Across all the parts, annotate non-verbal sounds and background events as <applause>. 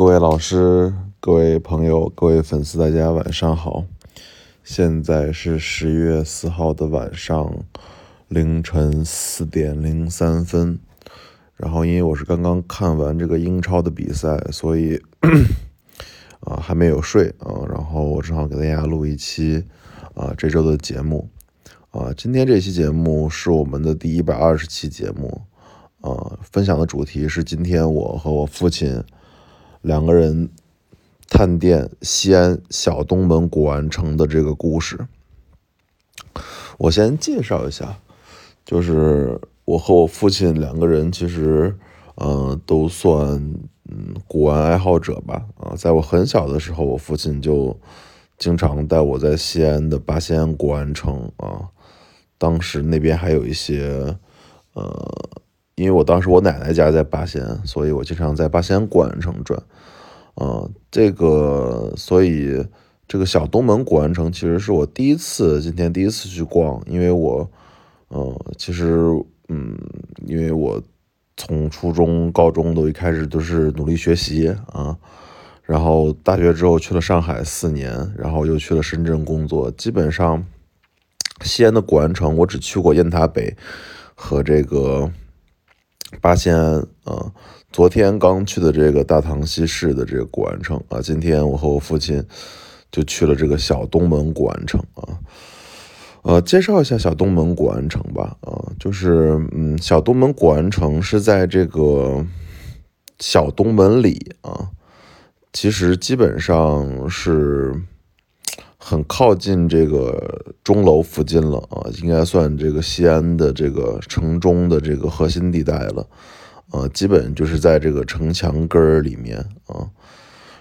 各位老师、各位朋友、各位粉丝，大家晚上好！现在是十月四号的晚上凌晨四点零三分。然后，因为我是刚刚看完这个英超的比赛，所以 <clears throat> 啊还没有睡啊。然后我正好给大家录一期啊这周的节目啊。今天这期节目是我们的第一百二十期节目啊，分享的主题是今天我和我父亲。两个人探店西安小东门古玩城的这个故事，我先介绍一下，就是我和我父亲两个人其实，嗯，都算嗯古玩爱好者吧。啊，在我很小的时候，我父亲就经常带我在西安的八仙古玩城啊，当时那边还有一些，呃。因为我当时我奶奶家在八仙，所以我经常在八仙古玩城转，啊，这个所以这个小东门古玩城其实是我第一次今天第一次去逛，因为我，呃，其实嗯，因为我从初中、高中都一开始都是努力学习啊，然后大学之后去了上海四年，然后又去了深圳工作，基本上西安的古玩城我只去过雁塔北和这个。八仙庵啊，昨天刚去的这个大唐西市的这个古玩城啊，今天我和我父亲就去了这个小东门古玩城啊。呃，介绍一下小东门古玩城吧啊，就是嗯，小东门古玩城是在这个小东门里啊，其实基本上是。很靠近这个钟楼附近了啊，应该算这个西安的这个城中的这个核心地带了，啊，基本就是在这个城墙根儿里面啊。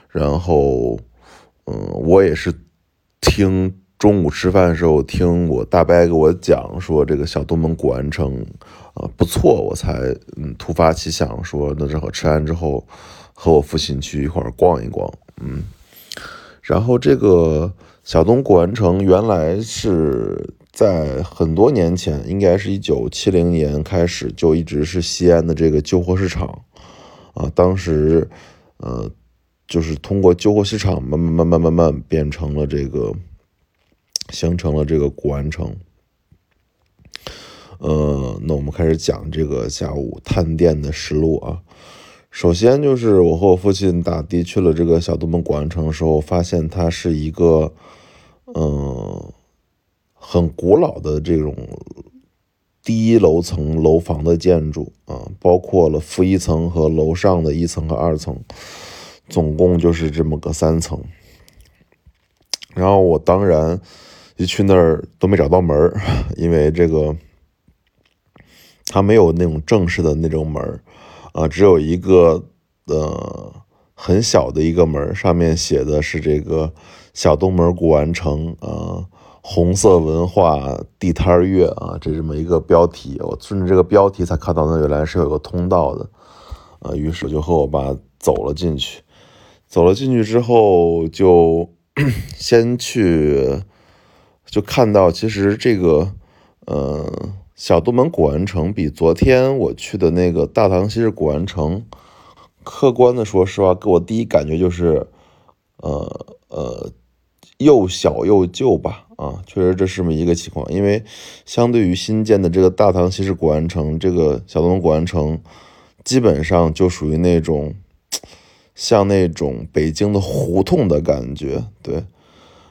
然后，嗯，我也是听中午吃饭的时候听我大伯给我讲说这个小东门古玩城啊不错，我才嗯突发奇想说那正好吃完之后和我父亲去一块儿逛一逛，嗯，然后这个。小东古玩城原来是在很多年前，应该是一九七零年开始就一直是西安的这个旧货市场，啊，当时，呃，就是通过旧货市场慢慢慢慢慢慢变成了这个，形成了这个古玩城。呃，那我们开始讲这个下午探店的实录啊。首先就是我和我父亲打的去了这个小东门古玩城的时候，发现它是一个。嗯，很古老的这种低楼层楼房的建筑啊，包括了负一层和楼上的一层和二层，总共就是这么个三层。然后我当然一去那儿都没找到门儿，<laughs> 因为这个它没有那种正式的那种门儿啊，只有一个呃很小的一个门，上面写的是这个。小东门古玩城啊，红色文化地摊月啊，这这么一个标题，我顺着这个标题才看到那原来是有个通道的，啊，于是我就和我爸走了进去。走了进去之后，就 <coughs> 先去，就看到其实这个，呃，小东门古玩城比昨天我去的那个大唐西市古玩城，客观的说实话，给我第一感觉就是，呃呃。又小又旧吧，啊，确实这是这么一个情况。因为相对于新建的这个大唐西市古玩城，这个小东古玩城基本上就属于那种像那种北京的胡同的感觉，对。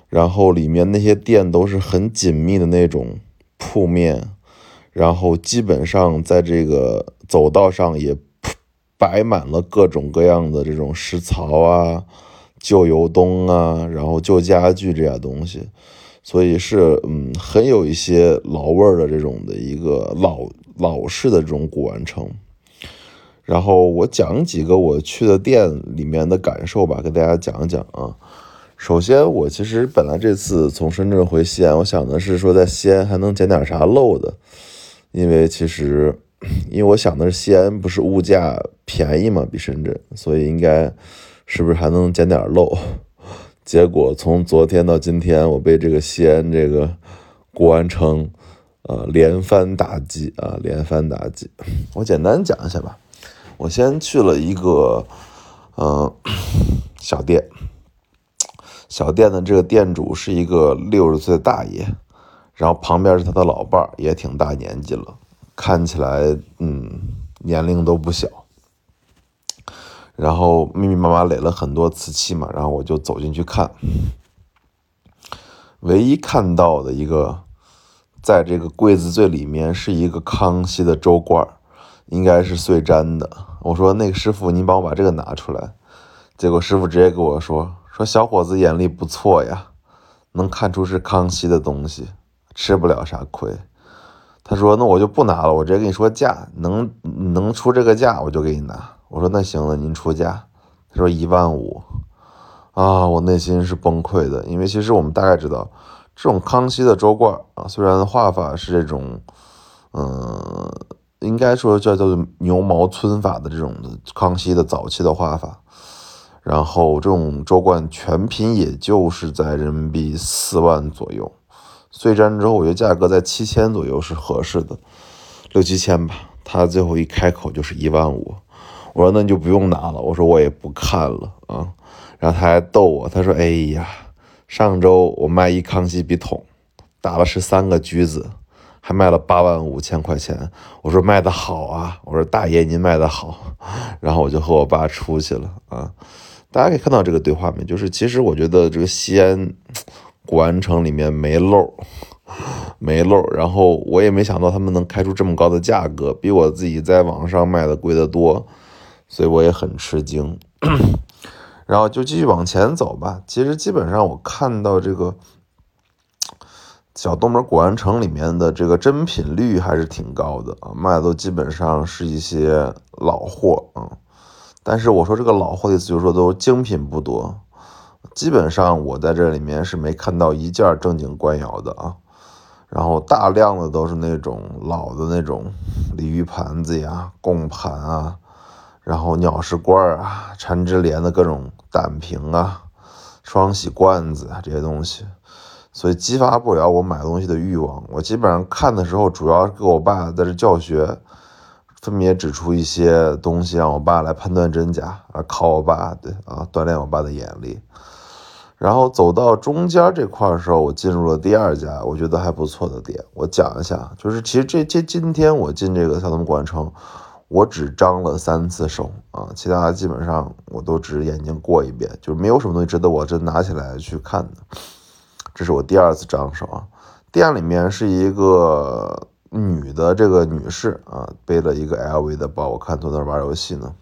然后里面那些店都是很紧密的那种铺面，然后基本上在这个走道上也摆满了各种各样的这种石槽啊。旧油灯啊，然后旧家具这些东西，所以是嗯很有一些老味儿的这种的一个老老式的这种古玩城。然后我讲几个我去的店里面的感受吧，给大家讲讲啊。首先，我其实本来这次从深圳回西安，我想的是说在西安还能捡点啥漏的，因为其实因为我想的是西安不是物价便宜嘛，比深圳，所以应该。是不是还能捡点漏？<laughs> 结果从昨天到今天，我被这个西安这个古玩城，呃，连番打击啊，连番打击。<laughs> 我简单讲一下吧。我先去了一个，嗯，<clears throat> 小店，小店的这个店主是一个六十岁的大爷，然后旁边是他的老伴儿，也挺大年纪了，看起来嗯年龄都不小。然后密密麻麻垒了很多瓷器嘛，然后我就走进去看，唯一看到的一个，在这个柜子最里面是一个康熙的粥罐，应该是碎粘的。我说那个师傅，您帮我把这个拿出来。结果师傅直接跟我说：“说小伙子眼力不错呀，能看出是康熙的东西，吃不了啥亏。”他说：“那我就不拿了，我直接跟你说价，能能出这个价我就给你拿。”我说那行了，您出价。他说一万五，啊，我内心是崩溃的，因为其实我们大概知道，这种康熙的粥罐啊，虽然画法是这种，嗯，应该说叫叫做牛毛皴法的这种康熙的早期的画法，然后这种粥罐全品也就是在人民币四万左右，碎粘之后，我觉得价格在七千左右是合适的，六七千吧。他最后一开口就是一万五。我说那你就不用拿了，我说我也不看了啊。然后他还逗我，他说：“哎呀，上周我卖一康熙笔筒，打了十三个橘子，还卖了八万五千块钱。”我说卖的好啊，我说大爷您卖的好。<laughs> 然后我就和我爸出去了啊。大家可以看到这个对话没？就是其实我觉得这个西安古玩城里面没漏，没漏。然后我也没想到他们能开出这么高的价格，比我自己在网上卖的贵得多。所以我也很吃惊，<clears throat> 然后就继续往前走吧。其实基本上我看到这个小东门古玩城里面的这个真品率还是挺高的啊，卖的都基本上是一些老货啊。但是我说这个老货的意思就是说都精品不多，基本上我在这里面是没看到一件正经官窑的啊。然后大量的都是那种老的那种鲤鱼盘子呀、贡盘啊。然后鸟食罐啊，缠枝莲的各种胆瓶啊，双喜罐子啊这些东西，所以激发不了我买东西的欲望。我基本上看的时候，主要给我爸在这教学，分别指出一些东西，让我爸来判断真假啊，考我爸，对啊，锻炼我爸的眼力。然后走到中间这块的时候，我进入了第二家我觉得还不错的店。我讲一下，就是其实这这今天我进这个小东古城。我只张了三次手啊，其他基本上我都只眼睛过一遍，就是没有什么东西值得我真拿起来去看的。这是我第二次张手啊。店里面是一个女的这个女士啊，背了一个 LV 的包，我看坐那玩游戏呢。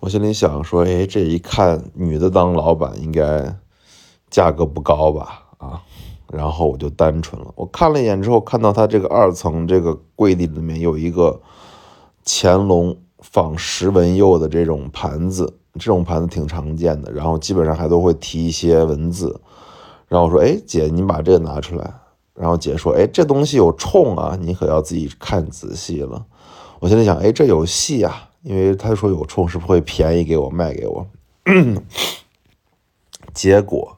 我心里想说，哎，这一看女的当老板应该价格不高吧？啊。然后我就单纯了，我看了一眼之后，看到它这个二层这个柜底里面有一个乾隆仿石纹釉的这种盘子，这种盘子挺常见的，然后基本上还都会提一些文字。然后我说：“哎，姐，你把这个拿出来。”然后姐说：“哎，这东西有冲啊，你可要自己看仔细了。”我现在想：“哎，这有戏啊，因为他说有冲，是不是会便宜给我卖给我？” <coughs> 结果。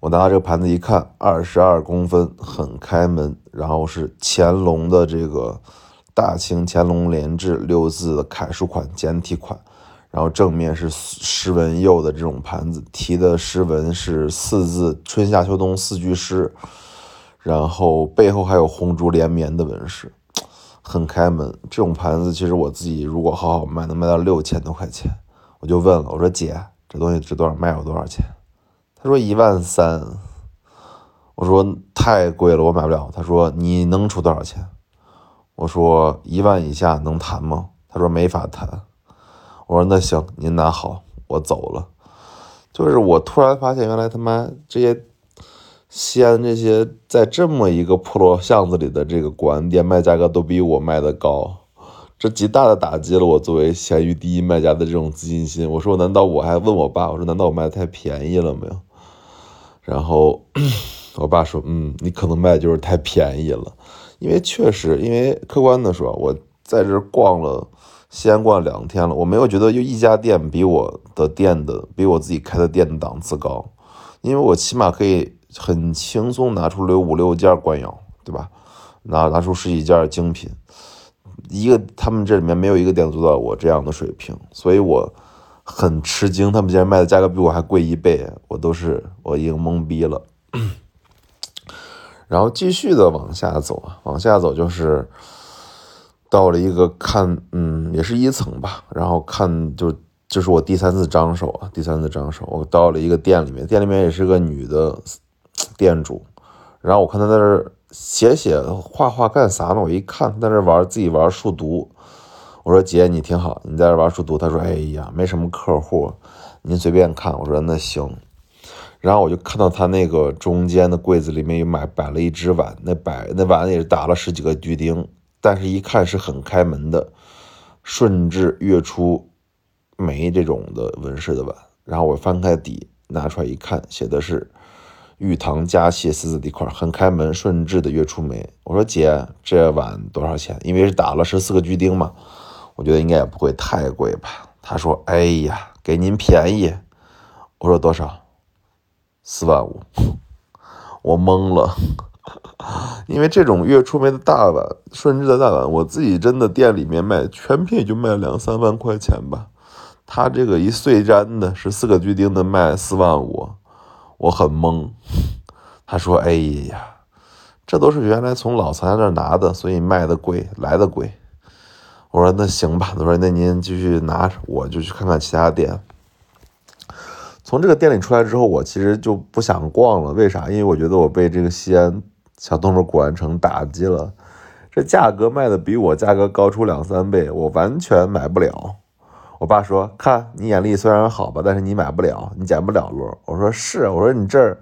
我拿到这个盘子一看，二十二公分，很开门，然后是乾隆的这个大清乾隆连制六字的楷书款简体款，然后正面是诗文釉的这种盘子，题的诗文是四字春夏秋冬四句诗，然后背后还有红烛连绵的纹饰，很开门。这种盘子其实我自己如果好好卖，能卖到六千多块钱。我就问了，我说姐，这东西值多少？卖我多少钱？他说一万三，我说太贵了，我买不了。他说你能出多少钱？我说一万以下能谈吗？他说没法谈。我说那行，您拿好，我走了。就是我突然发现，原来他妈这些西安这些在这么一个破落巷子里的这个古玩店卖价格都比我卖的高。这极大的打击了我作为闲鱼第一卖家的这种自信心。我说难道我还问我爸？我说难道我卖的太便宜了没有？然后 <clears throat> 我爸说：“嗯，你可能卖的就是太便宜了，因为确实，因为客观的说，我在这逛了西安逛了两天了，我没有觉得就一家店比我的店的比我自己开的店的档次高，因为我起码可以很轻松拿出六五六件官窑，对吧？拿拿出十几件精品，一个他们这里面没有一个店做到我这样的水平，所以我很吃惊，他们竟然卖的价格比我还贵一倍，我都是我已经懵逼了。然后继续的往下走，往下走就是到了一个看，嗯，也是一层吧。然后看就就是我第三次张手，第三次张手，我到了一个店里面，店里面也是个女的店主。然后我看她在这写写画画干啥呢？我一看在这玩自己玩数独。我说姐你挺好，你在这玩数独。他说哎呀没什么客户，您随便看。我说那行。然后我就看到他那个中间的柜子里面有买摆了一只碗，那摆那碗也是打了十几个锯钉，但是一看是很开门的，顺治月初梅这种的纹饰的碗。然后我翻开底拿出来一看，写的是玉堂佳谢四字底块，很开门，顺治的月初梅。我说姐，这碗多少钱？因为是打了十四个锯钉嘛，我觉得应该也不会太贵吧。他说，哎呀，给您便宜。我说多少？四万五，我懵了，<laughs> 因为这种月出梅的大碗，顺治的大碗，我自己真的店里面卖全品也就卖两三万块钱吧。他这个一碎粘的十四个锯钉的卖四万五，我很懵。他说：“哎呀，这都是原来从老藏家那拿的，所以卖的贵，来的贵。”我说：“那行吧。”他说：“那您继续拿，我就去看看其他店。”从这个店里出来之后，我其实就不想逛了。为啥？因为我觉得我被这个西安小动物古玩城打击了。这价格卖的比我价格高出两三倍，我完全买不了。我爸说：“看你眼力虽然好吧，但是你买不了，你捡不了漏。”我说：“是。”我说：“你这儿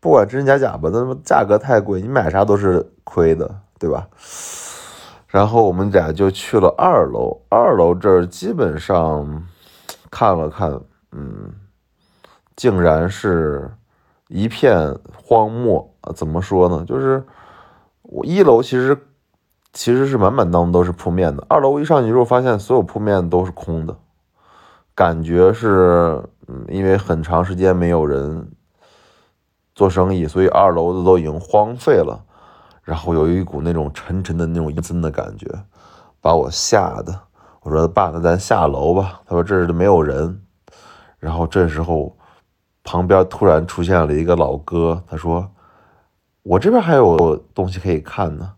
不管真假假吧，那么价格太贵，你买啥都是亏的，对吧？”然后我们俩就去了二楼。二楼这儿基本上看了看，嗯。竟然是一片荒漠啊！怎么说呢？就是我一楼其实其实是满满当当都是铺面的，二楼一上去之后发现所有铺面都是空的，感觉是嗯，因为很长时间没有人做生意，所以二楼的都已经荒废了。然后有一股那种沉沉的那种阴森的感觉，把我吓的。我说爸，那咱下楼吧。他说这儿没有人。然后这时候。旁边突然出现了一个老哥，他说：“我这边还有东西可以看呢。”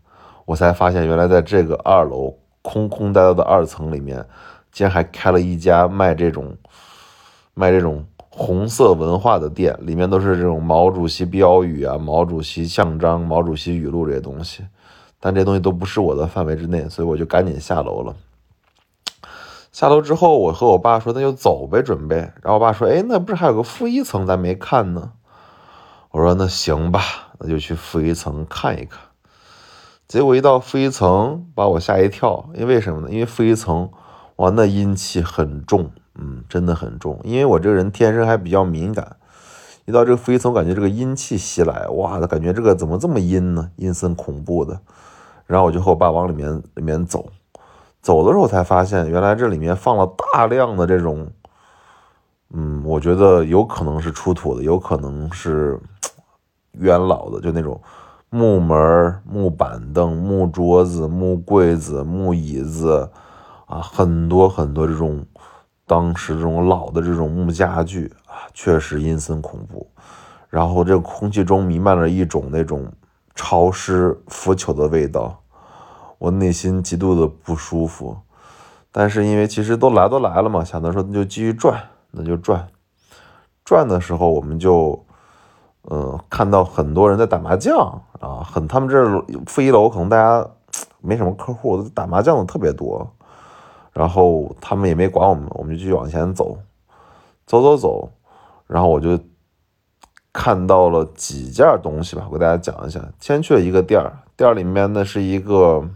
我才发现，原来在这个二楼空空荡荡的二层里面，竟然还开了一家卖这种卖这种红色文化的店，里面都是这种毛主席标语啊、毛主席像章、毛主席语录这些东西。但这东西都不是我的范围之内，所以我就赶紧下楼了。下楼之后，我和我爸说：“那就走呗，准备。”然后我爸说：“哎，那不是还有个负一层咱没看呢？”我说：“那行吧，那就去负一层看一看。”结果一到负一层，把我吓一跳，因为什么呢？因为负一层，哇，那阴气很重，嗯，真的很重。因为我这个人天生还比较敏感，一到这个负一层，感觉这个阴气袭来，哇，感觉这个怎么这么阴呢？阴森恐怖的。然后我就和我爸往里面里面走。走的时候才发现，原来这里面放了大量的这种，嗯，我觉得有可能是出土的，有可能是元老的，就那种木门、木板凳、木桌子、木柜子、木椅子啊，很多很多这种当时这种老的这种木家具啊，确实阴森恐怖。然后这空气中弥漫着一种那种潮湿腐朽的味道。我内心极度的不舒服，但是因为其实都来都来了嘛，想着说那就继续转，那就转。转的时候，我们就，嗯，看到很多人在打麻将啊，很他们这负一楼可能大家没什么客户，打麻将的特别多。然后他们也没管我们，我们就继续往前走，走走走。然后我就看到了几件东西吧，我给大家讲一下。先去了一个店儿，店儿里面呢是一个。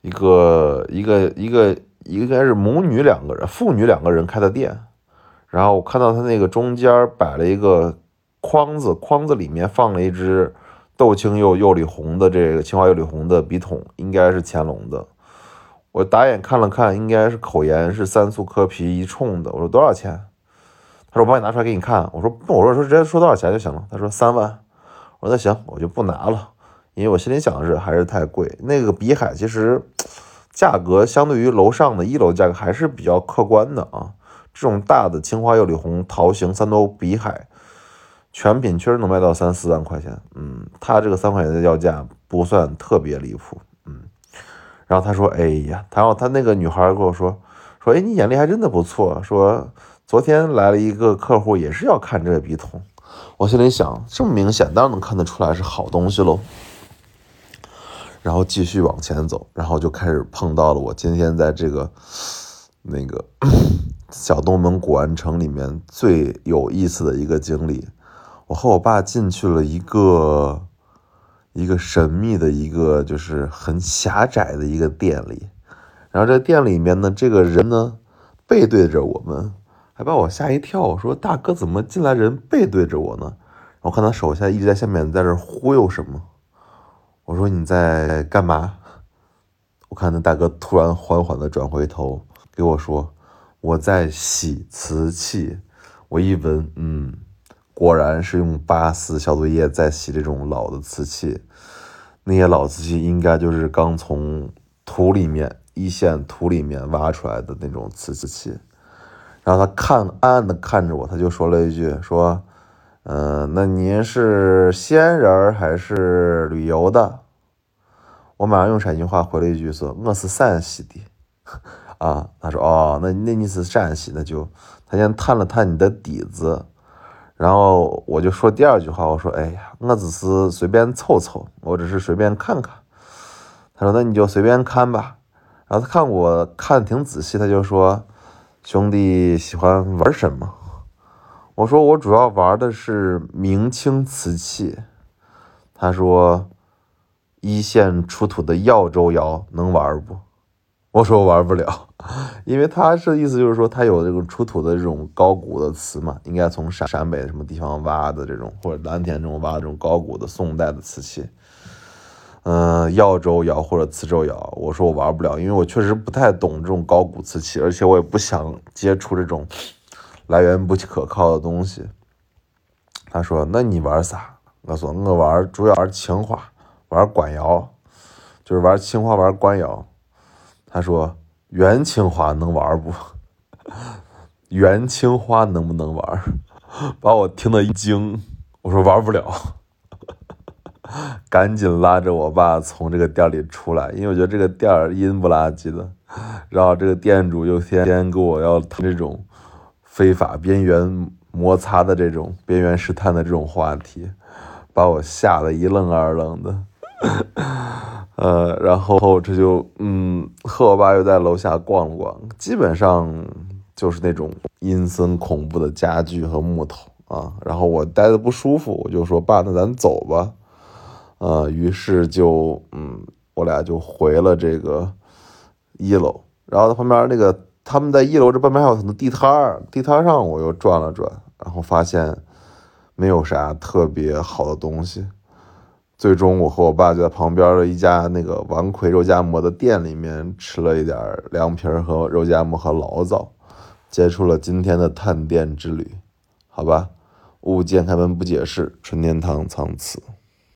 一个一个一个应该是母女两个人，父女两个人开的店，然后我看到他那个中间摆了一个筐子，筐子里面放了一只豆青釉釉里红的这个青花釉里红的笔筒，应该是乾隆的。我打眼看了看，应该是口沿是三素磕皮一冲的。我说多少钱？他说我帮你拿出来给你看。我说我说说直接说多少钱就行了。他说三万。我说那行，我就不拿了。因为我心里想的是还是太贵，那个比海其实价格相对于楼上的一楼价格还是比较客观的啊。这种大的青花釉里红桃形三朵比海，全品确实能卖到三四万块钱。嗯，他这个三块钱的要价不算特别离谱。然后他说：“哎呀，然后他那个女孩跟我说说，哎，你眼力还真的不错。说昨天来了一个客户，也是要看这个笔筒。我心里想，这么明显，当然能看得出来是好东西喽。”然后继续往前走，然后就开始碰到了我今天在这个那个小东门古玩城里面最有意思的一个经历。我和我爸进去了一个一个神秘的一个就是很狭窄的一个店里，然后这店里面呢，这个人呢背对着我们，还把我吓一跳。我说：“大哥，怎么进来人背对着我呢？”我看他手下一直在下面在这忽悠什么。我说你在干嘛？我看那大哥突然缓缓的转回头给我说：“我在洗瓷器。”我一闻，嗯，果然是用八四消毒液在洗这种老的瓷器。那些老瓷器应该就是刚从土里面一线土里面挖出来的那种瓷器。然后他看暗暗的看着我，他就说了一句：“说。”嗯，那您是西安人还是旅游的？我马上用陕西话回了一句说：“我是陕西的。<laughs> ”啊，他说：“哦，那那你是陕西，那就他先探了探你的底子，然后我就说第二句话，我说：哎呀，我只是随便凑凑，我只是随便看看。他说：那你就随便看吧。然后他看我看挺仔细，他就说：兄弟喜欢玩什么？我说我主要玩的是明清瓷器，他说一线出土的耀州窑能玩不？我说我玩不了，<laughs> 因为他是意思就是说他有这种出土的这种高古的瓷嘛，应该从陕陕北什么地方挖的这种，或者蓝田这种挖这种高古的宋代的瓷器，嗯，耀州窑或者磁州窑，我说我玩不了，因为我确实不太懂这种高古瓷器，而且我也不想接触这种。来源不可靠的东西，他说：“那你玩啥？”我说：“我玩主要玩青花，玩官窑，就是玩青花，玩官窑。”他说：“元青花能玩不？<laughs> 元青花能不能玩？” <laughs> 把我听得一惊。我说：“玩不了。<laughs> ”赶紧拉着我爸从这个店里出来，因为我觉得这个店阴不拉几的。然后这个店主又天天跟我要谈这种。非法边缘摩擦的这种边缘试探的这种话题，把我吓得一愣二愣的。呃，然后这就嗯，和我爸又在楼下逛了逛，基本上就是那种阴森恐怖的家具和木头啊。然后我待的不舒服，我就说爸，那咱走吧。呃，于是就嗯，我俩就回了这个一楼，然后旁边那个。他们在一楼这半边还有很多地摊儿，地摊上我又转了转，然后发现没有啥特别好的东西。最终我和我爸就在旁边的一家那个王魁肉夹馍的店里面吃了一点凉皮儿和肉夹馍和醪糟，结束了今天的探店之旅。好吧，物见开门不解释，纯天堂藏词。